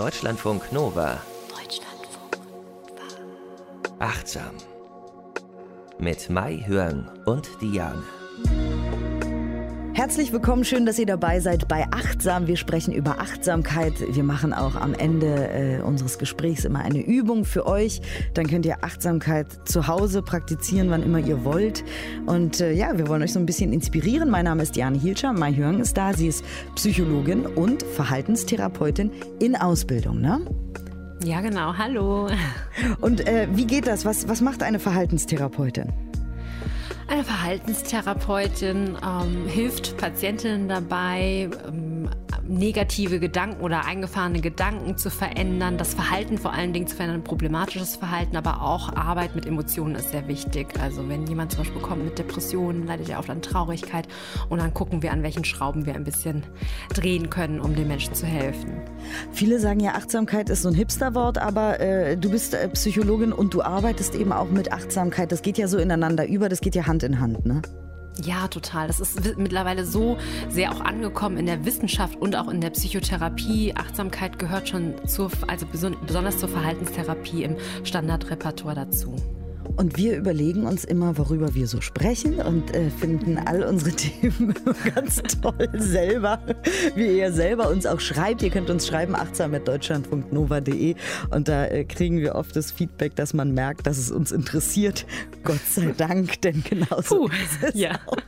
Deutschlandfunk Nova. Deutschlandfunk Nova. Achtsam. Mit Mai Hörn und Diane. Herzlich willkommen, schön, dass ihr dabei seid bei Achtsam. Wir sprechen über Achtsamkeit. Wir machen auch am Ende äh, unseres Gesprächs immer eine Übung für euch. Dann könnt ihr Achtsamkeit zu Hause praktizieren, wann immer ihr wollt. Und äh, ja, wir wollen euch so ein bisschen inspirieren. Mein Name ist Diane Hielscher. Mai Hörn ist da. Sie ist Psychologin und Verhaltenstherapeutin in Ausbildung, ne? Ja, genau. Hallo. Und äh, wie geht das? Was, was macht eine Verhaltenstherapeutin? Eine Verhaltenstherapeutin ähm, hilft Patientinnen dabei, ähm, negative Gedanken oder eingefahrene Gedanken zu verändern, das Verhalten vor allen Dingen zu verändern, problematisches Verhalten, aber auch Arbeit mit Emotionen ist sehr wichtig. Also wenn jemand zum Beispiel kommt mit Depressionen, leidet er oft an Traurigkeit und dann gucken wir, an welchen Schrauben wir ein bisschen drehen können, um den Menschen zu helfen. Viele sagen ja, Achtsamkeit ist so ein Hipsterwort, aber äh, du bist äh, Psychologin und du arbeitest eben auch mit Achtsamkeit. Das geht ja so ineinander über, das geht ja Hand in Hand, ne? Ja, total. Das ist mittlerweile so sehr auch angekommen in der Wissenschaft und auch in der Psychotherapie. Achtsamkeit gehört schon zur, also besonders zur Verhaltenstherapie im Standardrepertoire dazu. Und wir überlegen uns immer, worüber wir so sprechen und äh, finden all unsere Themen ganz toll selber, wie ihr selber uns auch schreibt. Ihr könnt uns schreiben, achtsam.deutschland.nova.de und da äh, kriegen wir oft das Feedback, dass man merkt, dass es uns interessiert. Gott sei Dank, denn genauso Puh, ist es ja. auch.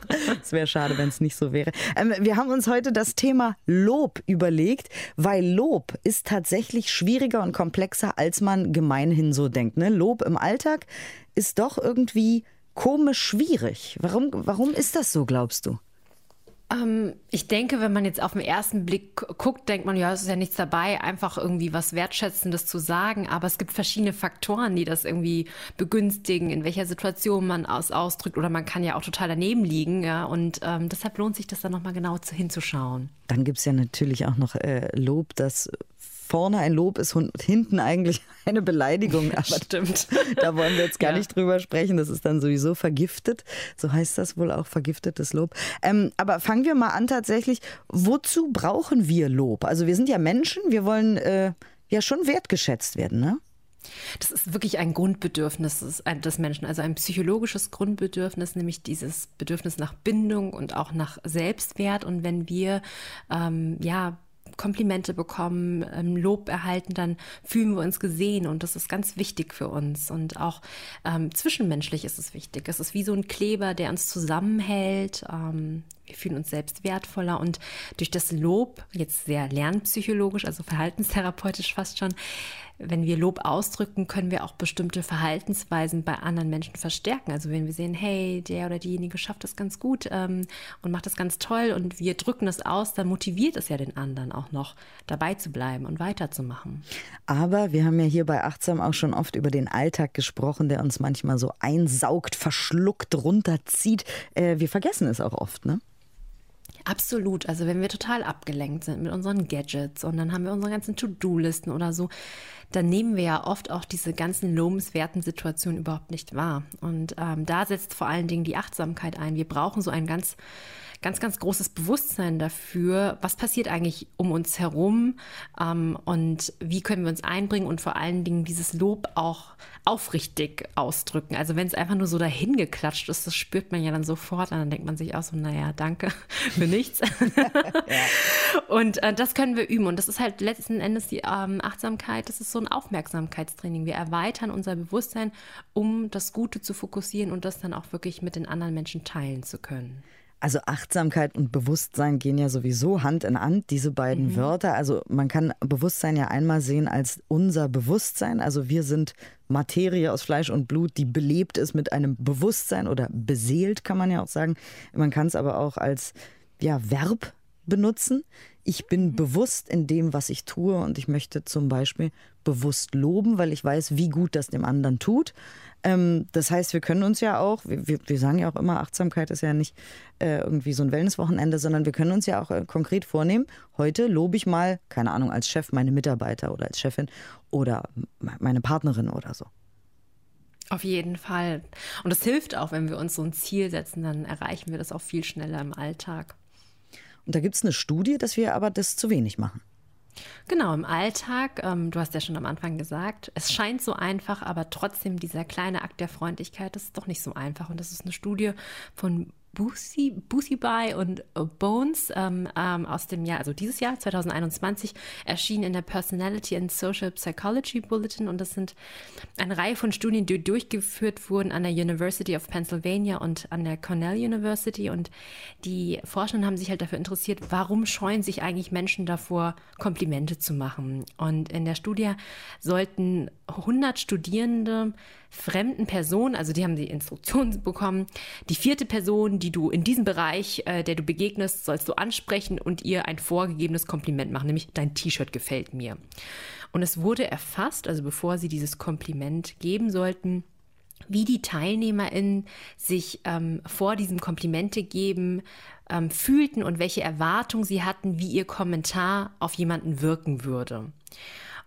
Es wäre schade, wenn es nicht so wäre. Ähm, wir haben uns heute das Thema Lob überlegt, weil Lob ist tatsächlich schwieriger und komplexer, als man gemeinhin so denkt. Ne? Lob im Alltag ist doch irgendwie komisch schwierig. Warum, warum ist das so, glaubst du? Ähm, ich denke, wenn man jetzt auf den ersten Blick guckt, denkt man, ja, es ist ja nichts dabei, einfach irgendwie was Wertschätzendes zu sagen. Aber es gibt verschiedene Faktoren, die das irgendwie begünstigen, in welcher Situation man es ausdrückt. Oder man kann ja auch total daneben liegen. Ja, und ähm, deshalb lohnt sich das dann nochmal genau hinzuschauen. Dann gibt es ja natürlich auch noch äh, Lob, das vorne ein Lob ist und hinten eigentlich eine Beleidigung. Aber Stimmt. Da wollen wir jetzt gar ja. nicht drüber sprechen. Das ist dann sowieso vergiftet. So heißt das wohl auch, vergiftetes Lob. Ähm, aber fangen wir mal an tatsächlich. Wozu brauchen wir Lob? Also wir sind ja Menschen, wir wollen äh, ja schon wertgeschätzt werden, ne? Das ist wirklich ein Grundbedürfnis des Menschen, also ein psychologisches Grundbedürfnis, nämlich dieses Bedürfnis nach Bindung und auch nach Selbstwert. Und wenn wir ähm, ja Komplimente bekommen, ähm, Lob erhalten, dann fühlen wir uns gesehen und das ist ganz wichtig für uns. Und auch ähm, zwischenmenschlich ist es wichtig. Es ist wie so ein Kleber, der uns zusammenhält. Ähm, wir fühlen uns selbst wertvoller und durch das Lob, jetzt sehr lernpsychologisch, also verhaltenstherapeutisch fast schon, wenn wir Lob ausdrücken, können wir auch bestimmte Verhaltensweisen bei anderen Menschen verstärken. Also wenn wir sehen, hey, der oder diejenige schafft das ganz gut ähm, und macht das ganz toll und wir drücken das aus, dann motiviert es ja den anderen auch noch dabei zu bleiben und weiterzumachen. Aber wir haben ja hier bei Achtsam auch schon oft über den Alltag gesprochen, der uns manchmal so einsaugt, verschluckt, runterzieht. Äh, wir vergessen es auch oft, ne? Absolut. Also wenn wir total abgelenkt sind mit unseren Gadgets und dann haben wir unsere ganzen To-Do-Listen oder so, dann nehmen wir ja oft auch diese ganzen lobenswerten Situationen überhaupt nicht wahr. Und ähm, da setzt vor allen Dingen die Achtsamkeit ein. Wir brauchen so ein ganz ganz, ganz großes Bewusstsein dafür, was passiert eigentlich um uns herum ähm, und wie können wir uns einbringen und vor allen Dingen dieses Lob auch aufrichtig ausdrücken. Also wenn es einfach nur so dahin geklatscht ist, das spürt man ja dann sofort und dann denkt man sich auch so, naja, danke für nichts. Und äh, das können wir üben und das ist halt letzten Endes die ähm, Achtsamkeit, das ist so ein Aufmerksamkeitstraining. Wir erweitern unser Bewusstsein, um das Gute zu fokussieren und das dann auch wirklich mit den anderen Menschen teilen zu können. Also Achtsamkeit und Bewusstsein gehen ja sowieso Hand in Hand, diese beiden mhm. Wörter. Also man kann Bewusstsein ja einmal sehen als unser Bewusstsein. Also wir sind Materie aus Fleisch und Blut, die belebt ist mit einem Bewusstsein oder beseelt, kann man ja auch sagen. Man kann es aber auch als ja, Verb benutzen. Ich bin mhm. bewusst in dem, was ich tue und ich möchte zum Beispiel bewusst loben, weil ich weiß, wie gut das dem anderen tut. Ähm, das heißt, wir können uns ja auch, wir, wir sagen ja auch immer, Achtsamkeit ist ja nicht äh, irgendwie so ein Wellnesswochenende, sondern wir können uns ja auch äh, konkret vornehmen, heute lobe ich mal, keine Ahnung, als Chef meine Mitarbeiter oder als Chefin oder meine Partnerin oder so. Auf jeden Fall. Und das hilft auch, wenn wir uns so ein Ziel setzen, dann erreichen wir das auch viel schneller im Alltag. Und da gibt es eine Studie, dass wir aber das zu wenig machen. Genau, im Alltag, ähm, du hast ja schon am Anfang gesagt, es scheint so einfach, aber trotzdem dieser kleine Akt der Freundlichkeit, das ist doch nicht so einfach. Und das ist eine Studie von Boosie, Boosie By und äh, Bones ähm, ähm, aus dem Jahr, also dieses Jahr, 2021, erschienen in der Personality and Social Psychology Bulletin und das sind eine Reihe von Studien, die durchgeführt wurden an der University of Pennsylvania und an der Cornell University und die Forschenden haben sich halt dafür interessiert, warum scheuen sich eigentlich Menschen davor, Komplimente zu machen. Und in der Studie sollten 100 Studierende fremden Personen, also die haben die Instruktionen bekommen, die vierte Person, die du in diesem Bereich, äh, der du begegnest, sollst du ansprechen und ihr ein vorgegebenes Kompliment machen, nämlich dein T-Shirt gefällt mir. Und es wurde erfasst, also bevor sie dieses Kompliment geben sollten, wie die TeilnehmerInnen sich ähm, vor diesem Komplimente geben ähm, fühlten und welche Erwartungen sie hatten, wie ihr Kommentar auf jemanden wirken würde.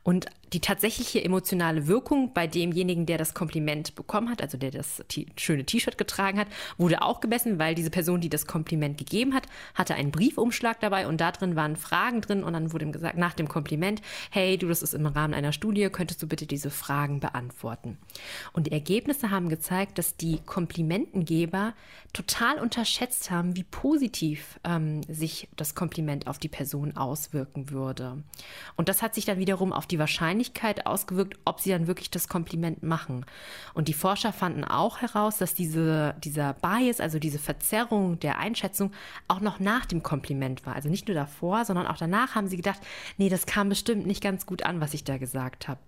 Und die tatsächliche emotionale Wirkung bei demjenigen, der das Kompliment bekommen hat, also der das schöne T-Shirt getragen hat, wurde auch gemessen, weil diese Person, die das Kompliment gegeben hat, hatte einen Briefumschlag dabei und da drin waren Fragen drin und dann wurde ihm gesagt, nach dem Kompliment, hey, du, das ist im Rahmen einer Studie, könntest du bitte diese Fragen beantworten. Und die Ergebnisse haben gezeigt, dass die Komplimentengeber total unterschätzt haben, wie positiv ähm, sich das Kompliment auf die Person auswirken würde. Und das hat sich dann wiederum auf die Wahrscheinlichkeit ausgewirkt, ob sie dann wirklich das Kompliment machen. Und die Forscher fanden auch heraus, dass diese, dieser Bias, also diese Verzerrung der Einschätzung, auch noch nach dem Kompliment war. Also nicht nur davor, sondern auch danach haben sie gedacht, nee, das kam bestimmt nicht ganz gut an, was ich da gesagt habe.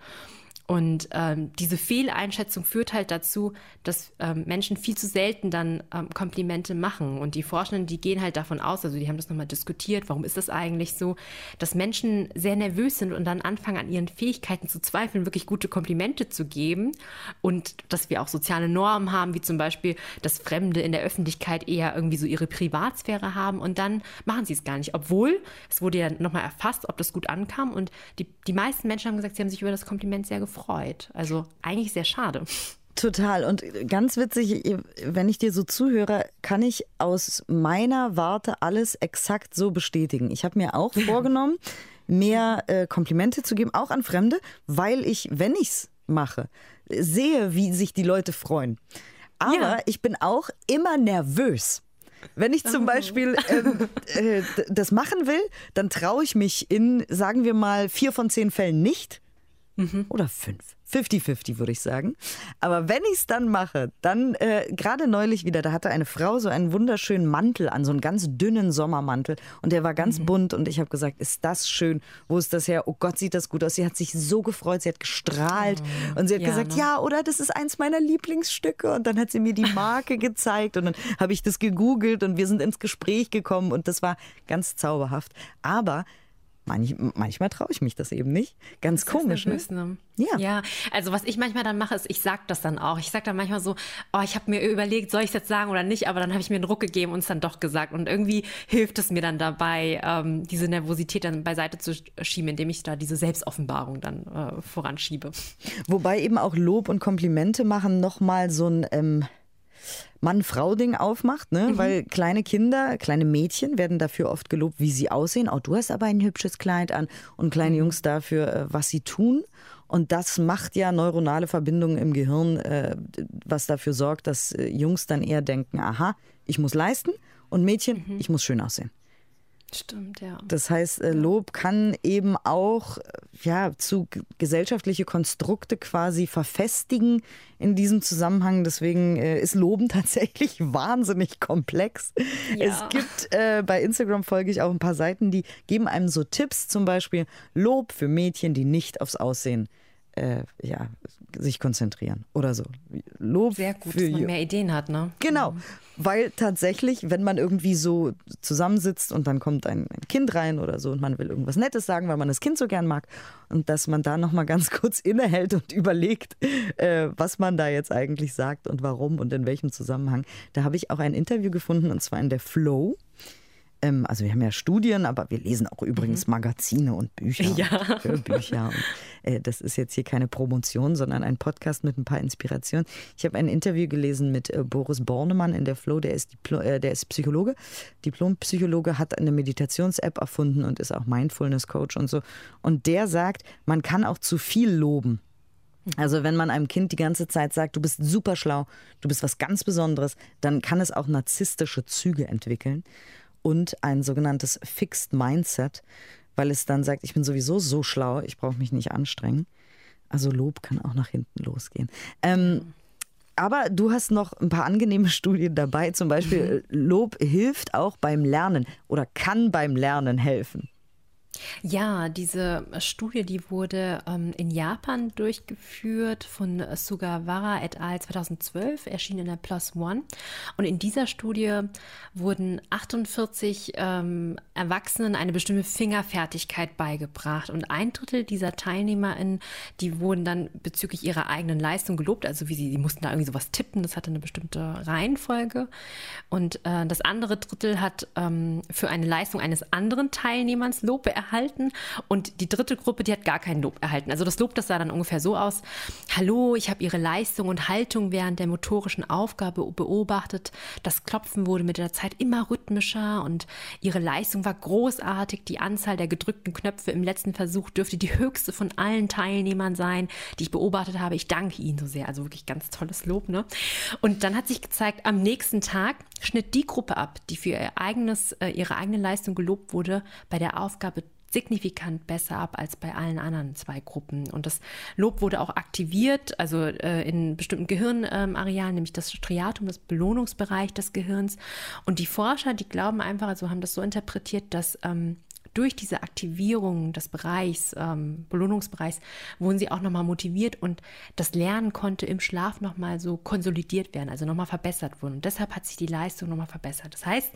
Und ähm, diese Fehleinschätzung führt halt dazu, dass ähm, Menschen viel zu selten dann ähm, Komplimente machen. Und die Forschenden, die gehen halt davon aus, also die haben das nochmal diskutiert, warum ist das eigentlich so, dass Menschen sehr nervös sind und dann anfangen an ihren Fähigkeiten zu zweifeln, wirklich gute Komplimente zu geben. Und dass wir auch soziale Normen haben, wie zum Beispiel, dass Fremde in der Öffentlichkeit eher irgendwie so ihre Privatsphäre haben und dann machen sie es gar nicht. Obwohl, es wurde ja nochmal erfasst, ob das gut ankam. Und die, die meisten Menschen haben gesagt, sie haben sich über das Kompliment sehr gefreut gefreut. Also eigentlich sehr schade. Total. Und ganz witzig, wenn ich dir so zuhöre, kann ich aus meiner Warte alles exakt so bestätigen. Ich habe mir auch vorgenommen, mehr äh, Komplimente zu geben, auch an Fremde, weil ich, wenn ich es mache, sehe, wie sich die Leute freuen. Aber ja. ich bin auch immer nervös. Wenn ich zum oh. Beispiel ähm, äh, das machen will, dann traue ich mich in, sagen wir mal, vier von zehn Fällen nicht. Mhm. Oder fünf. 50-50 würde ich sagen. Aber wenn ich es dann mache, dann äh, gerade neulich wieder, da hatte eine Frau so einen wunderschönen Mantel an, so einen ganz dünnen Sommermantel und der war ganz mhm. bunt und ich habe gesagt, ist das schön? Wo ist das her? Oh Gott, sieht das gut aus. Sie hat sich so gefreut, sie hat gestrahlt oh. und sie hat ja, gesagt, ne? ja, oder das ist eins meiner Lieblingsstücke und dann hat sie mir die Marke gezeigt und dann habe ich das gegoogelt und wir sind ins Gespräch gekommen und das war ganz zauberhaft. Aber Manch, manchmal traue ich mich das eben nicht. Ganz das komisch. Nervös, ne? Ja. ja, also was ich manchmal dann mache, ist, ich sage das dann auch. Ich sage dann manchmal so, oh, ich habe mir überlegt, soll ich es jetzt sagen oder nicht, aber dann habe ich mir einen Ruck gegeben und es dann doch gesagt. Und irgendwie hilft es mir dann dabei, ähm, diese Nervosität dann beiseite zu schieben, indem ich da diese Selbstoffenbarung dann äh, voranschiebe. Wobei eben auch Lob und Komplimente machen nochmal so ein ähm, Mann-Frau-Ding aufmacht, ne? Mhm. weil kleine Kinder, kleine Mädchen werden dafür oft gelobt, wie sie aussehen. Oh, du hast aber ein hübsches Kleid an. Und kleine mhm. Jungs dafür, äh, was sie tun. Und das macht ja neuronale Verbindungen im Gehirn, äh, was dafür sorgt, dass äh, Jungs dann eher denken, aha, ich muss leisten und Mädchen, mhm. ich muss schön aussehen. Stimmt, ja. Das heißt, äh, Lob kann eben auch ja, zu gesellschaftliche Konstrukte quasi verfestigen in diesem Zusammenhang. Deswegen äh, ist Loben tatsächlich wahnsinnig komplex. Ja. Es gibt äh, bei Instagram folge ich auch ein paar Seiten, die geben einem so Tipps, zum Beispiel Lob für Mädchen, die nicht aufs Aussehen äh, ja, sich konzentrieren oder so. Lob Sehr gut, dass man mehr Ideen hat, ne? Genau, mhm. weil tatsächlich, wenn man irgendwie so zusammensitzt und dann kommt ein, ein, Kind rein oder so und man will irgendwas Nettes sagen, weil man das Kind so gern mag und dass man da nochmal ganz kurz innehält und überlegt, äh, was man da jetzt eigentlich sagt und warum und in welchem Zusammenhang. Da habe ich auch ein Interview gefunden und zwar in der Flow Ähm, also wir haben ja Studien, aber wir lesen auch übrigens mhm. Magazine und Bücher, ja. und Hörbücher. Und, äh, das ist jetzt hier keine Promotion, sondern ein Podcast mit ein paar Inspirationen. Ich habe ein Interview gelesen mit äh, Boris Bornemann in der Flow, der ist, Diplo äh, der ist Psychologe, Diplompsychologe, hat eine Meditations-App erfunden und ist auch Mindfulness-Coach und so. Und der sagt, man kann auch zu viel loben. Also wenn man einem Kind die ganze Zeit sagt, du bist super schlau, du bist was ganz Besonderes, dann kann es auch narzisstische Züge entwickeln und ein sogenanntes Fixed Mindset, weil es dann sagt, ich bin sowieso so schlau, ich brauche mich nicht anstrengen. Also Lob kann auch nach hinten losgehen. Ähm, aber du hast noch ein paar angenehme Studien dabei. Zum Beispiel, mhm. Lob hilft auch beim Lernen oder kann beim Lernen helfen. Ja, diese Studie, die wurde ähm, in Japan durchgeführt von Sugawara et al. 2012, erschien in der Plus One. Und in dieser Studie wurden 48 ähm, Erwachsenen eine bestimmte Fingerfertigkeit beigebracht. Und ein Drittel dieser TeilnehmerInnen, die wurden dann bezüglich ihrer eigenen Leistung gelobt. Also wie sie, die mussten da irgendwie sowas tippen, das hatte eine bestimmte Reihenfolge. Und äh, das andere Drittel hat ähm, für eine Leistung eines anderen Teilnehmers Lob erhalten erhalten und die dritte Gruppe, die hat gar kein Lob erhalten. Also das Lob, das sah dann ungefähr so aus. Hallo, ich habe Ihre Leistung und Haltung während der motorischen Aufgabe beobachtet. Das Klopfen wurde mit der Zeit immer rhythmischer und Ihre Leistung war großartig. Die Anzahl der gedrückten Knöpfe im letzten Versuch dürfte die höchste von allen Teilnehmern sein, die ich beobachtet habe. Ich danke Ihnen so sehr. Also wirklich ganz tolles Lob. Ne? Und dann hat sich gezeigt, am nächsten Tag schnitt die Gruppe ab, die für ihr eigenes, äh, ihre eigene Leistung gelobt wurde, bei der Aufgabe signifikant besser ab als bei allen anderen zwei Gruppen. Und das Lob wurde auch aktiviert, also äh, in bestimmten Gehirnarealen, ähm, nämlich das Striatum, das Belohnungsbereich des Gehirns. Und die Forscher, die glauben einfach, also haben das so interpretiert, dass ähm, durch diese Aktivierung des Bereichs, ähm, Belohnungsbereichs, wurden sie auch nochmal motiviert und das Lernen konnte im Schlaf nochmal so konsolidiert werden, also nochmal verbessert wurden. Und deshalb hat sich die Leistung nochmal verbessert. Das heißt,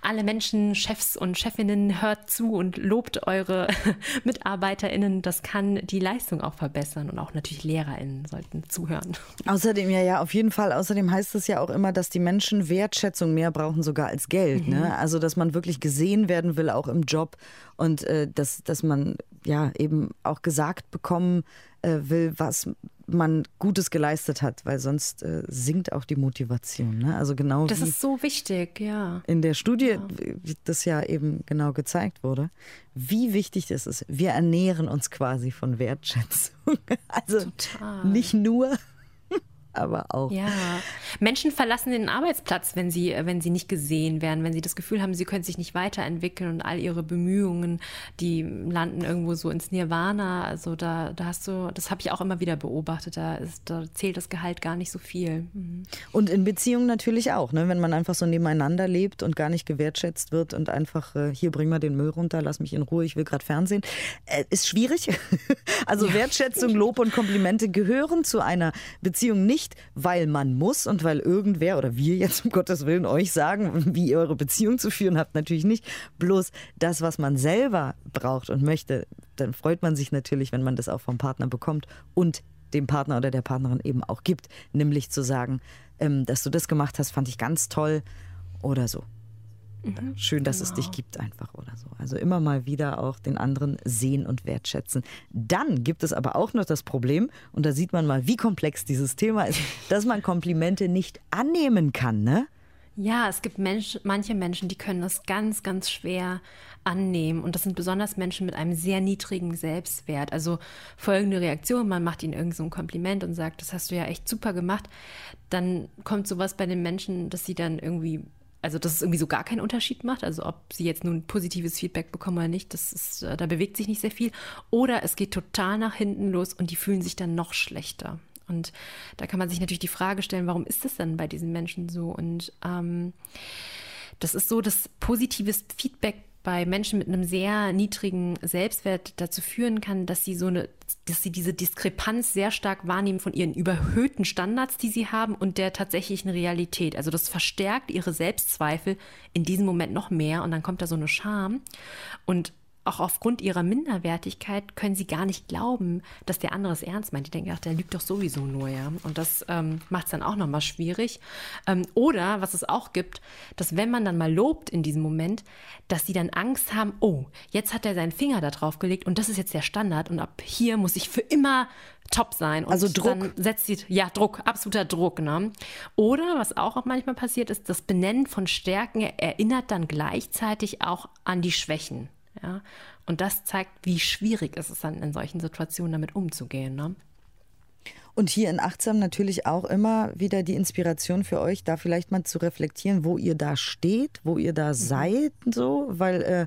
alle Menschen, Chefs und Chefinnen, hört zu und lobt eure MitarbeiterInnen. Das kann die Leistung auch verbessern und auch natürlich LehrerInnen sollten zuhören. Außerdem, ja, ja, auf jeden Fall. Außerdem heißt es ja auch immer, dass die Menschen Wertschätzung mehr brauchen, sogar als Geld. Ne? Mhm. Ne? Also, dass man wirklich gesehen werden will, auch im Job und äh, dass, dass man ja eben auch gesagt bekommen äh, will, was man Gutes geleistet hat, weil sonst äh, sinkt auch die Motivation. Ne? Also genau das ist so wichtig, ja. In der Studie, ja. das ja eben genau gezeigt wurde, wie wichtig das ist. Wir ernähren uns quasi von Wertschätzung. Also Total. nicht nur aber auch. Ja, Menschen verlassen den Arbeitsplatz, wenn sie, wenn sie nicht gesehen werden, wenn sie das Gefühl haben, sie können sich nicht weiterentwickeln und all ihre Bemühungen, die landen irgendwo so ins Nirvana. Also da, da hast du, das habe ich auch immer wieder beobachtet, da, ist, da zählt das Gehalt gar nicht so viel. Mhm. Und in Beziehungen natürlich auch, ne? wenn man einfach so nebeneinander lebt und gar nicht gewertschätzt wird und einfach, äh, hier bring mal den Müll runter, lass mich in Ruhe, ich will gerade Fernsehen, äh, ist schwierig. also ja. Wertschätzung, Lob und Komplimente gehören zu einer Beziehung nicht nicht, weil man muss und weil irgendwer oder wir jetzt um Gottes Willen euch sagen, wie ihr eure Beziehung zu führen habt, natürlich nicht. Bloß das, was man selber braucht und möchte, dann freut man sich natürlich, wenn man das auch vom Partner bekommt und dem Partner oder der Partnerin eben auch gibt, nämlich zu sagen, ähm, dass du das gemacht hast, fand ich ganz toll oder so. Mhm, Schön, dass genau. es dich gibt einfach oder so. Also immer mal wieder auch den anderen sehen und wertschätzen. Dann gibt es aber auch noch das Problem, und da sieht man mal, wie komplex dieses Thema ist, dass man Komplimente nicht annehmen kann, ne? Ja, es gibt Mensch, manche Menschen, die können das ganz, ganz schwer annehmen. Und das sind besonders Menschen mit einem sehr niedrigen Selbstwert. Also folgende Reaktion, man macht ihnen irgend so ein Kompliment und sagt, das hast du ja echt super gemacht. Dann kommt sowas bei den Menschen, dass sie dann irgendwie also dass es irgendwie so gar keinen Unterschied macht, also ob sie jetzt nun positives Feedback bekommen oder nicht, das ist, äh, da bewegt sich nicht sehr viel. Oder es geht total nach hinten los und die fühlen sich dann noch schlechter. Und da kann man sich natürlich die Frage stellen, warum ist das denn bei diesen Menschen so? Und ähm, das ist so, dass positives Feedback bei Menschen mit einem sehr niedrigen Selbstwert dazu führen kann, dass sie so eine, dass sie diese Diskrepanz sehr stark wahrnehmen von ihren überhöhten Standards, die sie haben und der tatsächlichen Realität. Also das verstärkt ihre Selbstzweifel in diesem Moment noch mehr und dann kommt da so eine Scham und auch aufgrund ihrer Minderwertigkeit können sie gar nicht glauben, dass der andere es ernst meint. Die denken, ach, der lügt doch sowieso nur, ja. Und das ähm, macht es dann auch nochmal schwierig. Ähm, oder, was es auch gibt, dass wenn man dann mal lobt in diesem Moment, dass sie dann Angst haben, oh, jetzt hat er seinen Finger da drauf gelegt und das ist jetzt der Standard und ab hier muss ich für immer top sein. Und also Druck. Setzt sie, ja, Druck, absoluter Druck. Ne? Oder was auch manchmal passiert ist, das Benennen von Stärken erinnert dann gleichzeitig auch an die Schwächen. Ja? Und das zeigt, wie schwierig es ist, dann in solchen Situationen damit umzugehen. Ne? Und hier in Achtsam natürlich auch immer wieder die Inspiration für euch, da vielleicht mal zu reflektieren, wo ihr da steht, wo ihr da mhm. seid, so, weil, äh,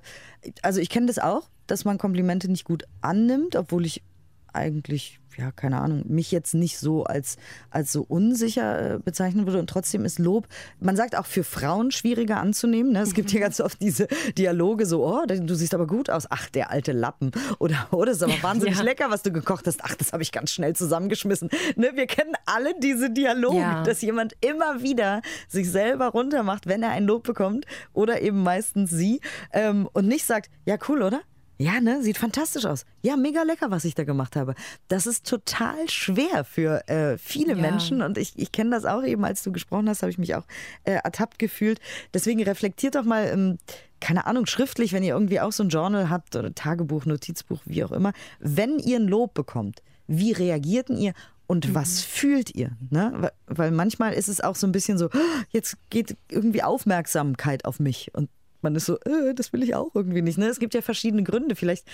also ich kenne das auch, dass man Komplimente nicht gut annimmt, obwohl ich eigentlich ja, keine Ahnung, mich jetzt nicht so als, als so unsicher äh, bezeichnen würde. Und trotzdem ist Lob, man sagt auch für Frauen schwieriger anzunehmen. Ne? Es gibt hier mhm. ganz oft diese Dialoge so, oh, du siehst aber gut aus. Ach, der alte Lappen. Oder, oh, das ist aber wahnsinnig ja. lecker, was du gekocht hast. Ach, das habe ich ganz schnell zusammengeschmissen. Ne? Wir kennen alle diese Dialoge, ja. dass jemand immer wieder sich selber runtermacht, wenn er ein Lob bekommt. Oder eben meistens sie. Ähm, und nicht sagt, ja, cool, oder? Ja, ne? Sieht fantastisch aus. Ja, mega lecker, was ich da gemacht habe. Das ist total schwer für äh, viele ja. Menschen und ich, ich kenne das auch eben, als du gesprochen hast, habe ich mich auch äh, ertappt gefühlt. Deswegen reflektiert doch mal, ähm, keine Ahnung, schriftlich, wenn ihr irgendwie auch so ein Journal habt oder Tagebuch, Notizbuch, wie auch immer, wenn ihr ein Lob bekommt, wie reagierten ihr und mhm. was fühlt ihr? Ne? Weil manchmal ist es auch so ein bisschen so, oh, jetzt geht irgendwie Aufmerksamkeit auf mich und man ist so, äh, das will ich auch irgendwie nicht. Ne? Es gibt ja verschiedene Gründe. Vielleicht,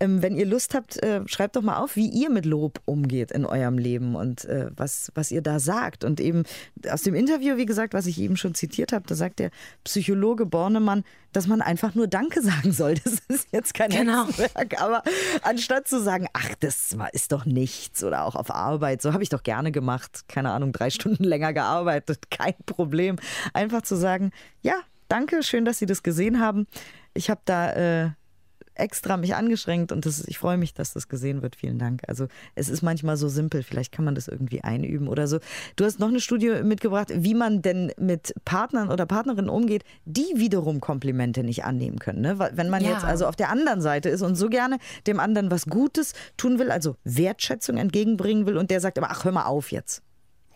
ähm, wenn ihr Lust habt, äh, schreibt doch mal auf, wie ihr mit Lob umgeht in eurem Leben und äh, was, was ihr da sagt. Und eben aus dem Interview, wie gesagt, was ich eben schon zitiert habe, da sagt der Psychologe Bornemann, dass man einfach nur Danke sagen soll. Das ist jetzt kein genau. Hexenwerk, aber anstatt zu sagen, ach, das ist doch nichts oder auch auf Arbeit, so habe ich doch gerne gemacht, keine Ahnung, drei Stunden länger gearbeitet, kein Problem. Einfach zu sagen, ja, danke, schön, dass Sie das gesehen haben. Ich habe da äh, extra mich angeschränkt und das, ich freue mich, dass das gesehen wird. Vielen Dank. Also es ist manchmal so simpel, vielleicht kann man das irgendwie einüben oder so. Du hast noch eine Studie mitgebracht, wie man denn mit Partnern oder Partnerinnen umgeht, die wiederum Komplimente nicht annehmen können. Ne? Wenn man ja. jetzt also auf der anderen Seite ist und so gerne dem anderen was Gutes tun will, also Wertschätzung entgegenbringen will und der sagt aber, ach, hör mal auf jetzt.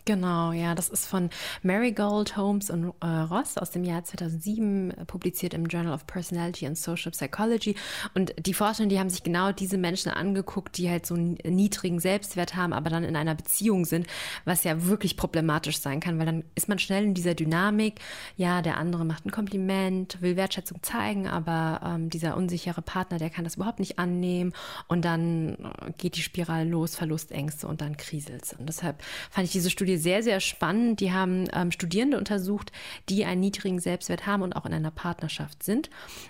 Genau, ja, das ist von Marigold, Holmes und äh, Ross aus dem Jahr 2007, äh, publiziert im Journal of Personality and Social Psychology. Und die Forschenden, die haben sich genau diese Menschen angeguckt, die halt so einen niedrigen Selbstwert haben, aber dann in einer Beziehung sind, was ja wirklich problematisch sein kann, weil dann ist man schnell in dieser Dynamik, ja, der andere macht ein Kompliment, will Wertschätzung zeigen, aber ähm, dieser unsichere Partner, der kann das überhaupt nicht annehmen. Und dann äh, geht die Spirale los, Verlustängste und dann kriselt Und deshalb fand ich diese Studie Studie sehr, sehr spannend. Die haben ähm, Studierende untersucht, die einen niedrigen Selbstwert haben und auch in einer Partnerschaft sind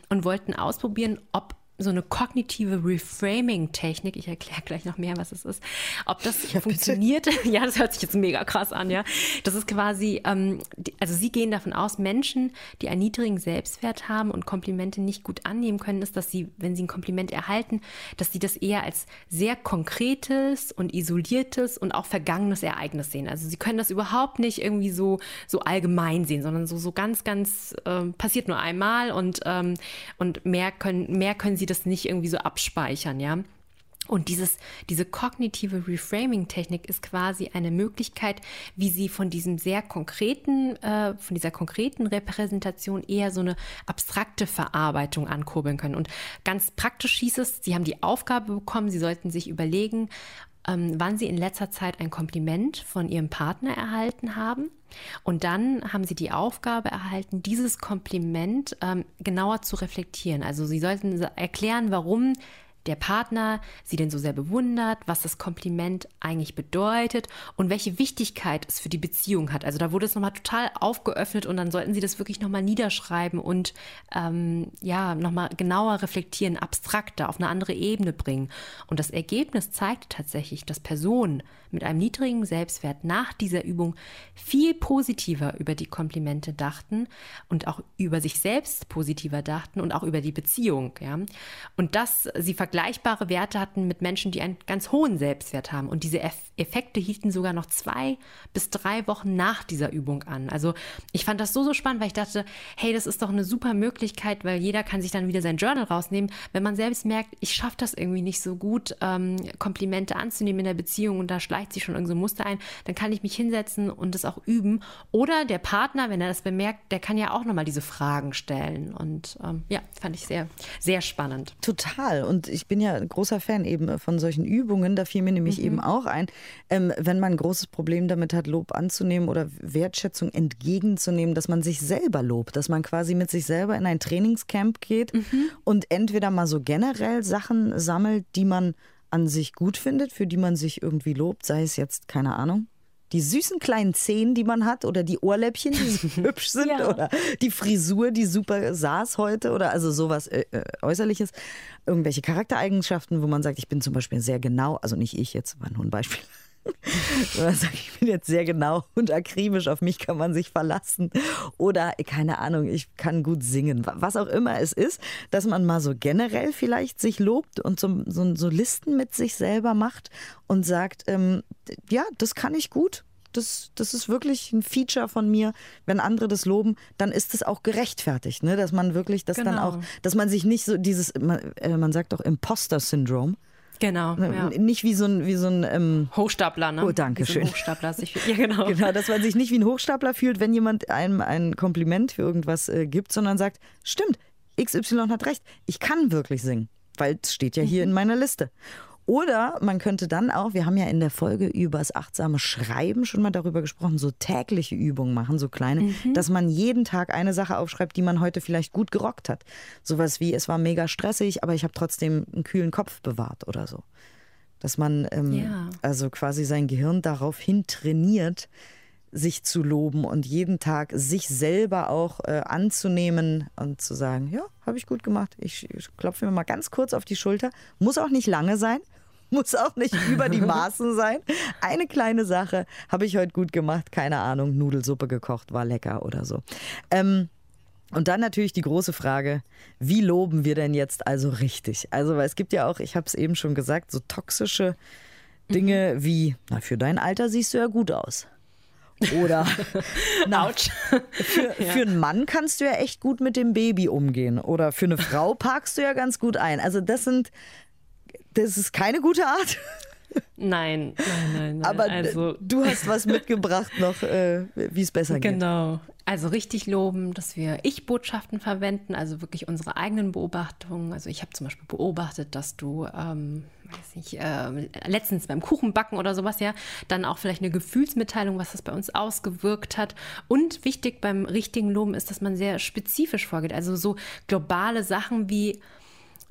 und wollten ausprobieren, ob so eine kognitive Reframing-Technik, ich erkläre gleich noch mehr, was es ist, ob das ja, funktioniert. ja, das hört sich jetzt mega krass an, ja. Das ist quasi, ähm, die, also Sie gehen davon aus, Menschen, die einen niedrigen Selbstwert haben und Komplimente nicht gut annehmen können, ist, dass sie, wenn sie ein Kompliment erhalten, dass sie das eher als sehr konkretes und isoliertes und auch vergangenes Ereignis sehen. Also sie können das überhaupt nicht irgendwie so, so allgemein sehen, sondern so, so ganz, ganz äh, passiert nur einmal und, ähm, und mehr können, mehr können sie das nicht irgendwie so abspeichern, ja. Und dieses, diese kognitive Reframing-Technik ist quasi eine Möglichkeit, wie Sie von diesem sehr konkreten, äh, von dieser konkreten Repräsentation eher so eine abstrakte Verarbeitung ankurbeln können. Und ganz praktisch hieß es, Sie haben die Aufgabe bekommen, Sie sollten sich überlegen, ähm, wann Sie in letzter Zeit ein Kompliment von Ihrem Partner erhalten haben. Und dann haben Sie die Aufgabe erhalten, dieses Kompliment ähm, genauer zu reflektieren. Also Sie sollten erklären, warum der Partner sie denn so sehr bewundert, was das Kompliment eigentlich bedeutet und welche Wichtigkeit es für die Beziehung hat. Also da wurde es nochmal total aufgeöffnet und dann sollten sie das wirklich nochmal niederschreiben und ähm, ja, nochmal genauer reflektieren, abstrakter auf eine andere Ebene bringen. Und das Ergebnis zeigt tatsächlich, dass Personen mit einem niedrigen Selbstwert nach dieser Übung viel positiver über die Komplimente dachten und auch über sich selbst positiver dachten und auch über die Beziehung. Ja? Und das, sie verkaufen vergleichbare Werte hatten mit Menschen, die einen ganz hohen Selbstwert haben. Und diese Effekte hielten sogar noch zwei bis drei Wochen nach dieser Übung an. Also ich fand das so, so spannend, weil ich dachte, hey, das ist doch eine super Möglichkeit, weil jeder kann sich dann wieder sein Journal rausnehmen. Wenn man selbst merkt, ich schaffe das irgendwie nicht so gut, ähm, Komplimente anzunehmen in der Beziehung und da schleicht sich schon irgendein so Muster ein, dann kann ich mich hinsetzen und das auch üben. Oder der Partner, wenn er das bemerkt, der kann ja auch nochmal diese Fragen stellen. Und ähm, ja, fand ich sehr, sehr spannend. Total. Und ich bin ja ein großer Fan eben von solchen Übungen. Da fiel mir nämlich mhm. eben auch ein, ähm, wenn man ein großes Problem damit hat, Lob anzunehmen oder Wertschätzung entgegenzunehmen, dass man sich selber lobt, dass man quasi mit sich selber in ein Trainingscamp geht mhm. und entweder mal so generell Sachen sammelt, die man an sich gut findet, für die man sich irgendwie lobt, sei es jetzt, keine Ahnung, die süßen kleinen Zehen, die man hat, oder die Ohrläppchen, die so hübsch sind, ja. oder die Frisur, die super saß heute, oder also sowas äh, äh, Äußerliches. Irgendwelche Charaktereigenschaften, wo man sagt, ich bin zum Beispiel sehr genau, also nicht ich jetzt, war nur ein Beispiel. ich bin jetzt sehr genau und akribisch, auf mich kann man sich verlassen. Oder, keine Ahnung, ich kann gut singen. Was auch immer es ist, dass man mal so generell vielleicht sich lobt und so, so, so Listen mit sich selber macht und sagt, ähm, ja, das kann ich gut. Das, das ist wirklich ein Feature von mir. Wenn andere das loben, dann ist es auch gerechtfertigt, ne? dass man wirklich das genau. dann auch, dass man sich nicht so dieses, man, äh, man sagt doch Imposter-Syndrom, Genau. Ne, ja. Nicht wie so ein, wie so ein ähm Hochstapler, ne? Oh, danke schön. So Hochstapler sich ja, genau. genau, dass man sich nicht wie ein Hochstapler fühlt, wenn jemand einem ein Kompliment für irgendwas äh, gibt, sondern sagt, stimmt, XY hat recht, ich kann wirklich singen, weil es steht ja hier mhm. in meiner Liste. Oder man könnte dann auch, wir haben ja in der Folge über das achtsame Schreiben schon mal darüber gesprochen, so tägliche Übungen machen, so kleine, mhm. dass man jeden Tag eine Sache aufschreibt, die man heute vielleicht gut gerockt hat. Sowas wie, es war mega stressig, aber ich habe trotzdem einen kühlen Kopf bewahrt oder so. Dass man ähm, ja. also quasi sein Gehirn darauf hin trainiert, sich zu loben und jeden Tag sich selber auch äh, anzunehmen und zu sagen, ja, habe ich gut gemacht. Ich, ich klopfe mir mal ganz kurz auf die Schulter. Muss auch nicht lange sein, muss auch nicht über die Maßen sein. Eine kleine Sache habe ich heute gut gemacht. Keine Ahnung, Nudelsuppe gekocht, war lecker oder so. Ähm, und dann natürlich die große Frage, wie loben wir denn jetzt also richtig? Also, weil es gibt ja auch, ich habe es eben schon gesagt, so toxische Dinge mhm. wie, na, für dein Alter siehst du ja gut aus. Oder na, Autsch. Für, ja. für einen Mann kannst du ja echt gut mit dem Baby umgehen. Oder für eine Frau parkst du ja ganz gut ein. Also das sind das ist keine gute Art. Nein, nein, nein. nein. Aber also, du hast was mitgebracht noch, äh, wie es besser geht. Genau. Also richtig loben, dass wir Ich-Botschaften verwenden, also wirklich unsere eigenen Beobachtungen. Also ich habe zum Beispiel beobachtet, dass du, ähm, weiß nicht, äh, letztens beim Kuchenbacken oder sowas ja, dann auch vielleicht eine Gefühlsmitteilung, was das bei uns ausgewirkt hat. Und wichtig beim richtigen Loben ist, dass man sehr spezifisch vorgeht. Also so globale Sachen wie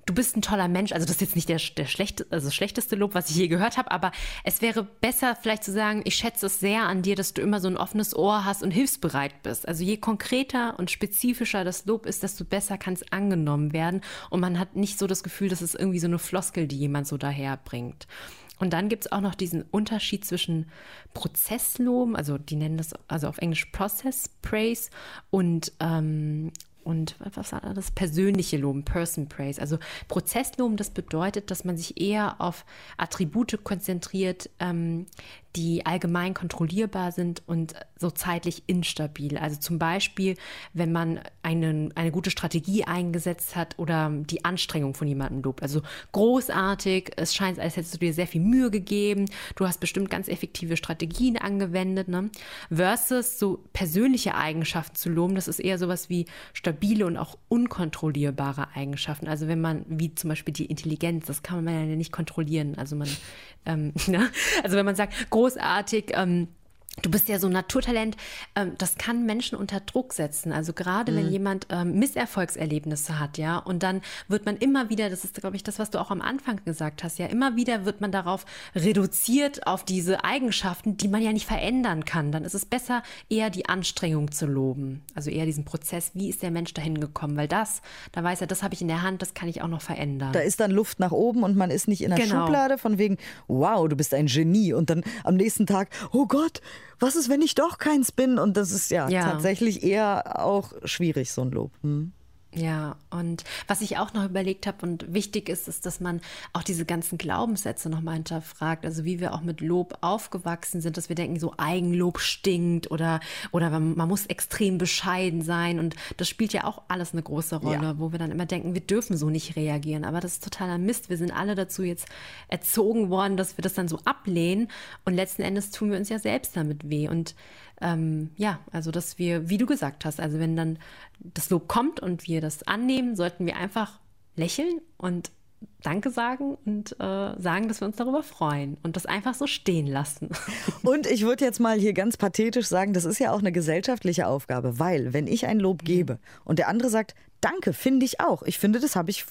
du bist ein toller Mensch. Also das ist jetzt nicht der, der schlechte, also schlechteste Lob, was ich je gehört habe, aber es wäre besser vielleicht zu sagen, ich schätze es sehr an dir, dass du immer so ein offenes Ohr hast und hilfsbereit bist. Also je konkreter und spezifischer das Lob ist, desto besser kann es angenommen werden und man hat nicht so das Gefühl, dass es irgendwie so eine Floskel, die jemand so daherbringt. Und dann gibt es auch noch diesen Unterschied zwischen Prozessloben, also die nennen das also auf Englisch Process Praise und ähm, und was war das? Persönliche Loben, Person Praise. Also Prozessloben, das bedeutet, dass man sich eher auf Attribute konzentriert, ähm, die allgemein kontrollierbar sind und so zeitlich instabil. Also zum Beispiel, wenn man einen, eine gute Strategie eingesetzt hat oder die Anstrengung von jemandem lobt. Also großartig, es scheint, als hättest du dir sehr viel Mühe gegeben, du hast bestimmt ganz effektive Strategien angewendet. Ne? Versus so persönliche Eigenschaften zu loben, das ist eher sowas wie stabile und auch unkontrollierbare Eigenschaften. Also wenn man, wie zum Beispiel die Intelligenz, das kann man ja nicht kontrollieren. Also man, ähm, ne? also wenn man sagt, großartig. Ähm, Du bist ja so ein Naturtalent, ähm, das kann Menschen unter Druck setzen. Also gerade mhm. wenn jemand ähm, Misserfolgserlebnisse hat, ja, und dann wird man immer wieder, das ist, glaube ich, das, was du auch am Anfang gesagt hast, ja, immer wieder wird man darauf reduziert, auf diese Eigenschaften, die man ja nicht verändern kann. Dann ist es besser, eher die Anstrengung zu loben. Also eher diesen Prozess, wie ist der Mensch dahin gekommen? Weil das, da weiß er, das habe ich in der Hand, das kann ich auch noch verändern. Da ist dann Luft nach oben und man ist nicht in der genau. Schublade von wegen, wow, du bist ein Genie. Und dann am nächsten Tag, oh Gott, was ist, wenn ich doch keins bin? Und das ist ja, ja. tatsächlich eher auch schwierig, so ein Lob. Hm. Ja, und was ich auch noch überlegt habe und wichtig ist, ist, dass man auch diese ganzen Glaubenssätze nochmal hinterfragt. Also wie wir auch mit Lob aufgewachsen sind, dass wir denken, so Eigenlob stinkt oder, oder man muss extrem bescheiden sein. Und das spielt ja auch alles eine große Rolle, ja. wo wir dann immer denken, wir dürfen so nicht reagieren. Aber das ist totaler Mist. Wir sind alle dazu jetzt erzogen worden, dass wir das dann so ablehnen. Und letzten Endes tun wir uns ja selbst damit weh. Und ähm, ja, also dass wir, wie du gesagt hast, also wenn dann das Lob kommt und wir das annehmen, sollten wir einfach lächeln und Danke sagen und äh, sagen, dass wir uns darüber freuen und das einfach so stehen lassen. Und ich würde jetzt mal hier ganz pathetisch sagen, das ist ja auch eine gesellschaftliche Aufgabe, weil wenn ich ein Lob gebe und der andere sagt, Danke, finde ich auch. Ich finde, das habe ich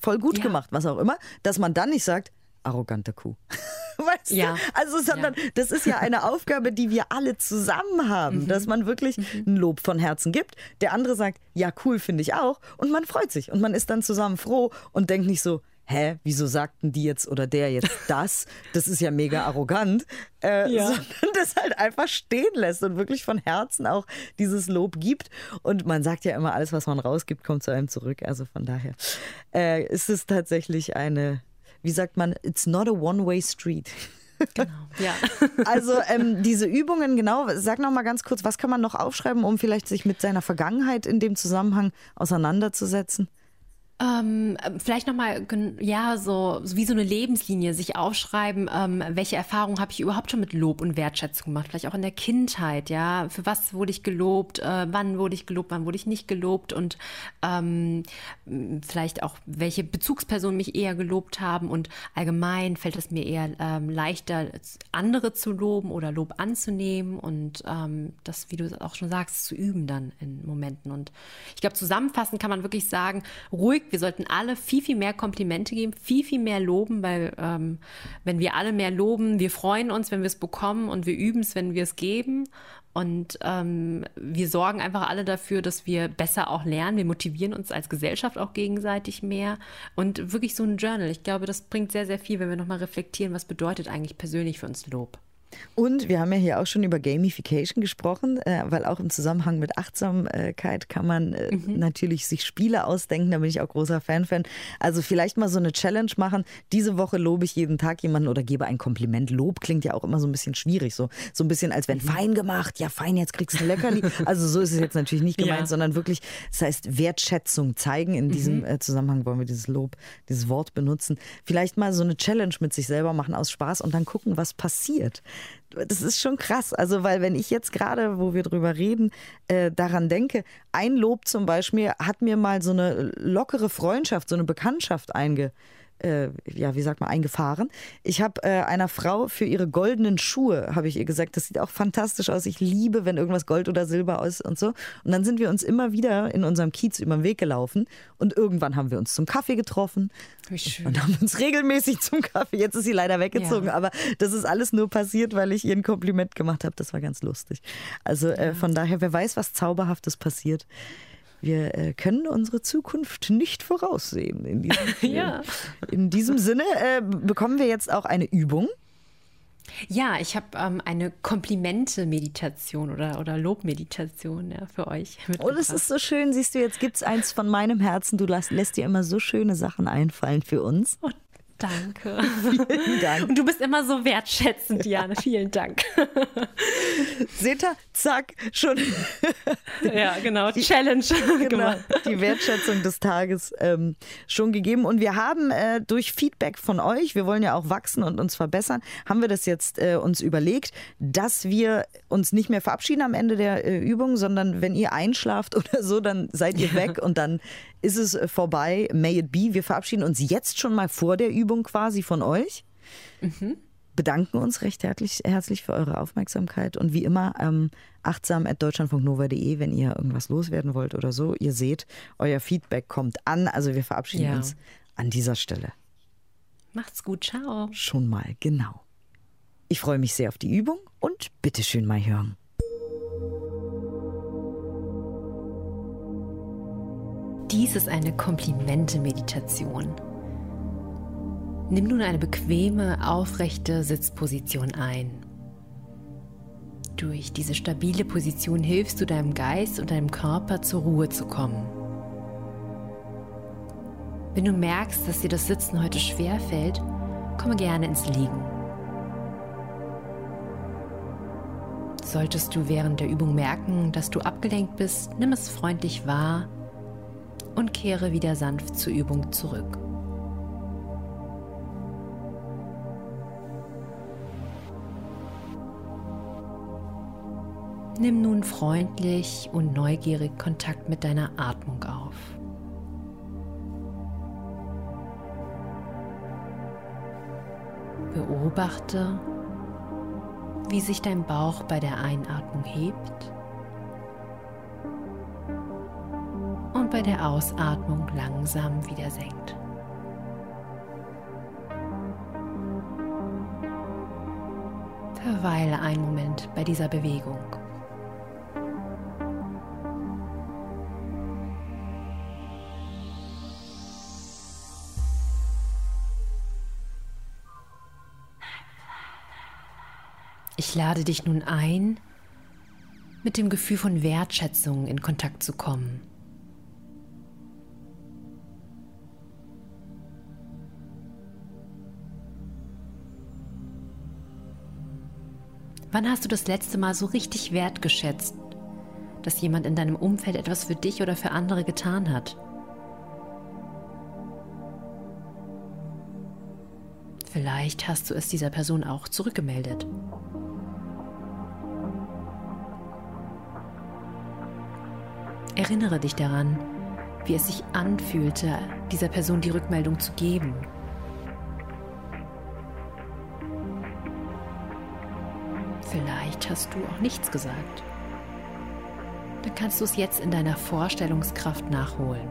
voll gut ja. gemacht, was auch immer, dass man dann nicht sagt, arrogante Kuh. weißt ja. du? Also, sondern ja. das ist ja eine Aufgabe, die wir alle zusammen haben, mhm. dass man wirklich mhm. ein Lob von Herzen gibt. Der andere sagt, ja, cool, finde ich auch. Und man freut sich und man ist dann zusammen froh und denkt nicht so, hä, wieso sagten die jetzt oder der jetzt das? Das ist ja mega arrogant. Äh, ja. Sondern das halt einfach stehen lässt und wirklich von Herzen auch dieses Lob gibt. Und man sagt ja immer, alles, was man rausgibt, kommt zu einem zurück. Also von daher äh, ist es tatsächlich eine wie sagt man, it's not a one-way street. Genau, ja. Also ähm, diese Übungen, genau, sag noch mal ganz kurz, was kann man noch aufschreiben, um vielleicht sich mit seiner Vergangenheit in dem Zusammenhang auseinanderzusetzen? Ähm, vielleicht nochmal, ja, so, so wie so eine Lebenslinie sich aufschreiben, ähm, welche Erfahrungen habe ich überhaupt schon mit Lob und Wertschätzung gemacht? Vielleicht auch in der Kindheit, ja. Für was wurde ich gelobt? Äh, wann wurde ich gelobt? Wann wurde ich nicht gelobt? Und ähm, vielleicht auch, welche Bezugspersonen mich eher gelobt haben. Und allgemein fällt es mir eher ähm, leichter, andere zu loben oder Lob anzunehmen und ähm, das, wie du auch schon sagst, zu üben dann in Momenten. Und ich glaube, zusammenfassend kann man wirklich sagen, ruhig wir sollten alle viel, viel mehr Komplimente geben, viel, viel mehr loben, weil ähm, wenn wir alle mehr loben, wir freuen uns, wenn wir es bekommen und wir üben es, wenn wir es geben. Und ähm, wir sorgen einfach alle dafür, dass wir besser auch lernen. Wir motivieren uns als Gesellschaft auch gegenseitig mehr. Und wirklich so ein Journal. Ich glaube, das bringt sehr, sehr viel, wenn wir nochmal reflektieren, was bedeutet eigentlich persönlich für uns Lob. Und wir haben ja hier auch schon über Gamification gesprochen, äh, weil auch im Zusammenhang mit Achtsamkeit kann man äh, mhm. natürlich sich Spiele ausdenken. Da bin ich auch großer Fan von. Also vielleicht mal so eine Challenge machen. Diese Woche lobe ich jeden Tag jemanden oder gebe ein Kompliment. Lob klingt ja auch immer so ein bisschen schwierig. So, so ein bisschen, als wenn mhm. fein gemacht. Ja, fein, jetzt kriegst du ein Leckerli. Also so ist es jetzt natürlich nicht gemeint, ja. sondern wirklich, das heißt Wertschätzung zeigen. In diesem mhm. Äh, Zusammenhang wollen wir dieses Lob, dieses Wort benutzen. Vielleicht mal so eine Challenge mit sich selber machen aus Spaß und dann gucken, was passiert das ist schon krass. Also, weil wenn ich jetzt gerade, wo wir drüber reden, äh, daran denke, ein Lob zum Beispiel hat mir mal so eine lockere Freundschaft, so eine Bekanntschaft einge, äh, ja, wie sagt man, eingefahren. Ich habe äh, einer Frau für ihre goldenen Schuhe, habe ich ihr gesagt, das sieht auch fantastisch aus. Ich liebe, wenn irgendwas Gold oder Silber ist und so. Und dann sind wir uns immer wieder in unserem Kiez über den Weg gelaufen und irgendwann haben wir uns zum Kaffee getroffen und haben uns regelmäßig zum Kaffee. Jetzt ist sie leider weggezogen, ja. aber das ist alles nur passiert, weil ich ihr ein Kompliment gemacht habe. Das war ganz lustig. Also äh, von daher, wer weiß, was Zauberhaftes passiert wir äh, können unsere Zukunft nicht voraussehen. In diesem, ja. in diesem Sinne äh, bekommen wir jetzt auch eine Übung. Ja, ich habe ähm, eine Komplimente-Meditation oder, oder Lobmeditation ja, für euch. Oh, das ist so schön. Siehst du, jetzt gibt es eins von meinem Herzen. Du lässt, lässt dir immer so schöne Sachen einfallen für uns. Oh, Danke. Vielen Dank. Und du bist immer so wertschätzend, Diane. Vielen Dank. Seht ihr? Zack, schon. ja, genau. Die, Challenge. Genau. Die Wertschätzung des Tages ähm, schon gegeben. Und wir haben äh, durch Feedback von euch, wir wollen ja auch wachsen und uns verbessern, haben wir das jetzt äh, uns überlegt, dass wir uns nicht mehr verabschieden am Ende der äh, Übung, sondern wenn ihr einschlaft oder so, dann seid ihr weg und dann ist es äh, vorbei. May it be. Wir verabschieden uns jetzt schon mal vor der Übung quasi von euch. Mhm. Bedanken uns recht herzlich, herzlich für eure Aufmerksamkeit und wie immer ähm, achtsam at deutschlandfunknova.de, wenn ihr irgendwas loswerden wollt oder so. Ihr seht, euer Feedback kommt an. Also wir verabschieden ja. uns an dieser Stelle. Macht's gut, ciao. Schon mal, genau. Ich freue mich sehr auf die Übung und bitteschön mal hören. Dies ist eine Komplimente-Meditation. Nimm nun eine bequeme, aufrechte Sitzposition ein. Durch diese stabile Position hilfst du deinem Geist und deinem Körper zur Ruhe zu kommen. Wenn du merkst, dass dir das Sitzen heute schwer fällt, komme gerne ins Liegen. Solltest du während der Übung merken, dass du abgelenkt bist, nimm es freundlich wahr und kehre wieder sanft zur Übung zurück. Nimm nun freundlich und neugierig Kontakt mit deiner Atmung auf. Beobachte, wie sich dein Bauch bei der Einatmung hebt bei der Ausatmung langsam wieder senkt. Verweile einen Moment bei dieser Bewegung. Ich lade dich nun ein, mit dem Gefühl von Wertschätzung in Kontakt zu kommen. Wann hast du das letzte Mal so richtig wertgeschätzt, dass jemand in deinem Umfeld etwas für dich oder für andere getan hat? Vielleicht hast du es dieser Person auch zurückgemeldet. Erinnere dich daran, wie es sich anfühlte, dieser Person die Rückmeldung zu geben. Hast du auch nichts gesagt. Dann kannst du es jetzt in deiner Vorstellungskraft nachholen.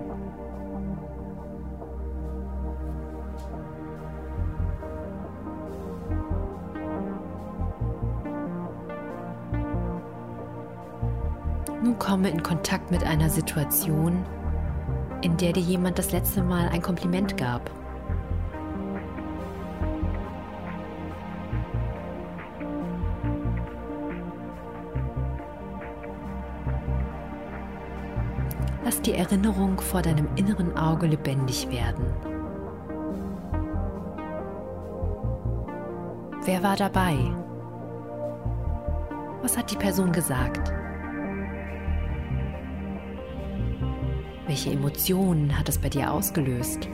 Nun komme in Kontakt mit einer Situation, in der dir jemand das letzte Mal ein Kompliment gab. Die Erinnerung vor deinem inneren Auge lebendig werden. Wer war dabei? Was hat die Person gesagt? Welche Emotionen hat es bei dir ausgelöst?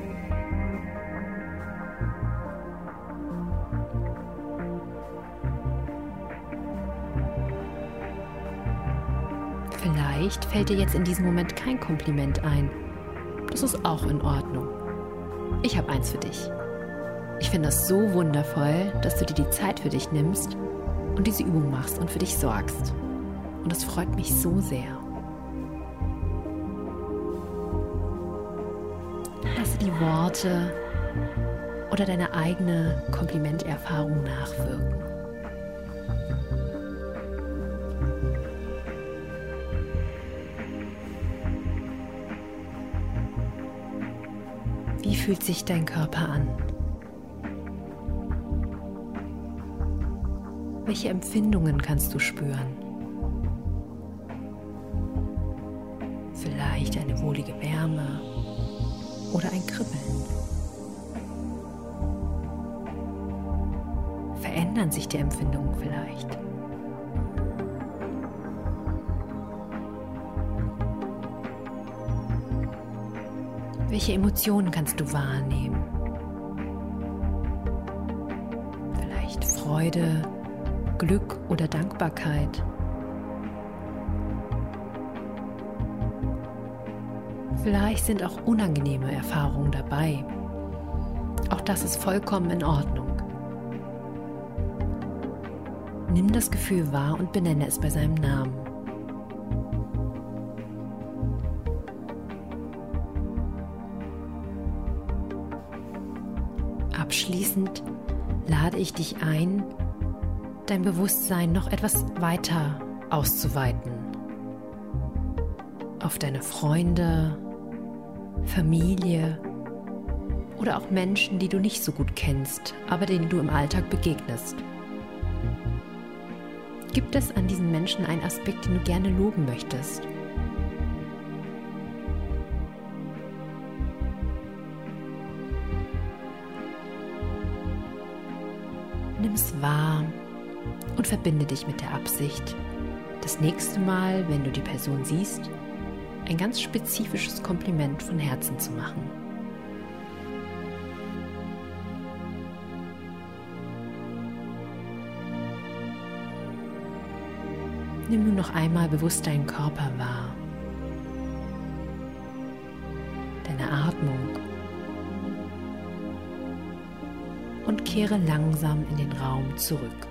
Vielleicht fällt dir jetzt in diesem Moment kein Kompliment ein. Das ist auch in Ordnung. Ich habe eins für dich. Ich finde es so wundervoll, dass du dir die Zeit für dich nimmst und diese Übung machst und für dich sorgst. Und das freut mich so sehr. die Worte oder deine eigene Komplimenterfahrung nachwirken. Fühlt sich dein Körper an? Welche Empfindungen kannst du spüren? Vielleicht eine wohlige Wärme oder ein Kribbeln? Verändern sich die Empfindungen vielleicht? Welche Emotionen kannst du wahrnehmen? Vielleicht Freude, Glück oder Dankbarkeit? Vielleicht sind auch unangenehme Erfahrungen dabei. Auch das ist vollkommen in Ordnung. Nimm das Gefühl wahr und benenne es bei seinem Namen. Dich ein, dein Bewusstsein noch etwas weiter auszuweiten. Auf deine Freunde, Familie oder auch Menschen, die du nicht so gut kennst, aber denen du im Alltag begegnest. Gibt es an diesen Menschen einen Aspekt, den du gerne loben möchtest? Nimm es wahr und verbinde dich mit der Absicht, das nächste Mal, wenn du die Person siehst, ein ganz spezifisches Kompliment von Herzen zu machen. Nimm nun noch einmal bewusst deinen Körper wahr, deine Atmung kehre langsam in den Raum zurück.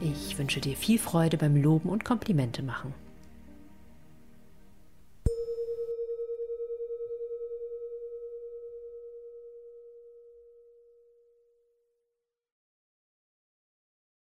Ich wünsche dir viel Freude beim Loben und Komplimente machen.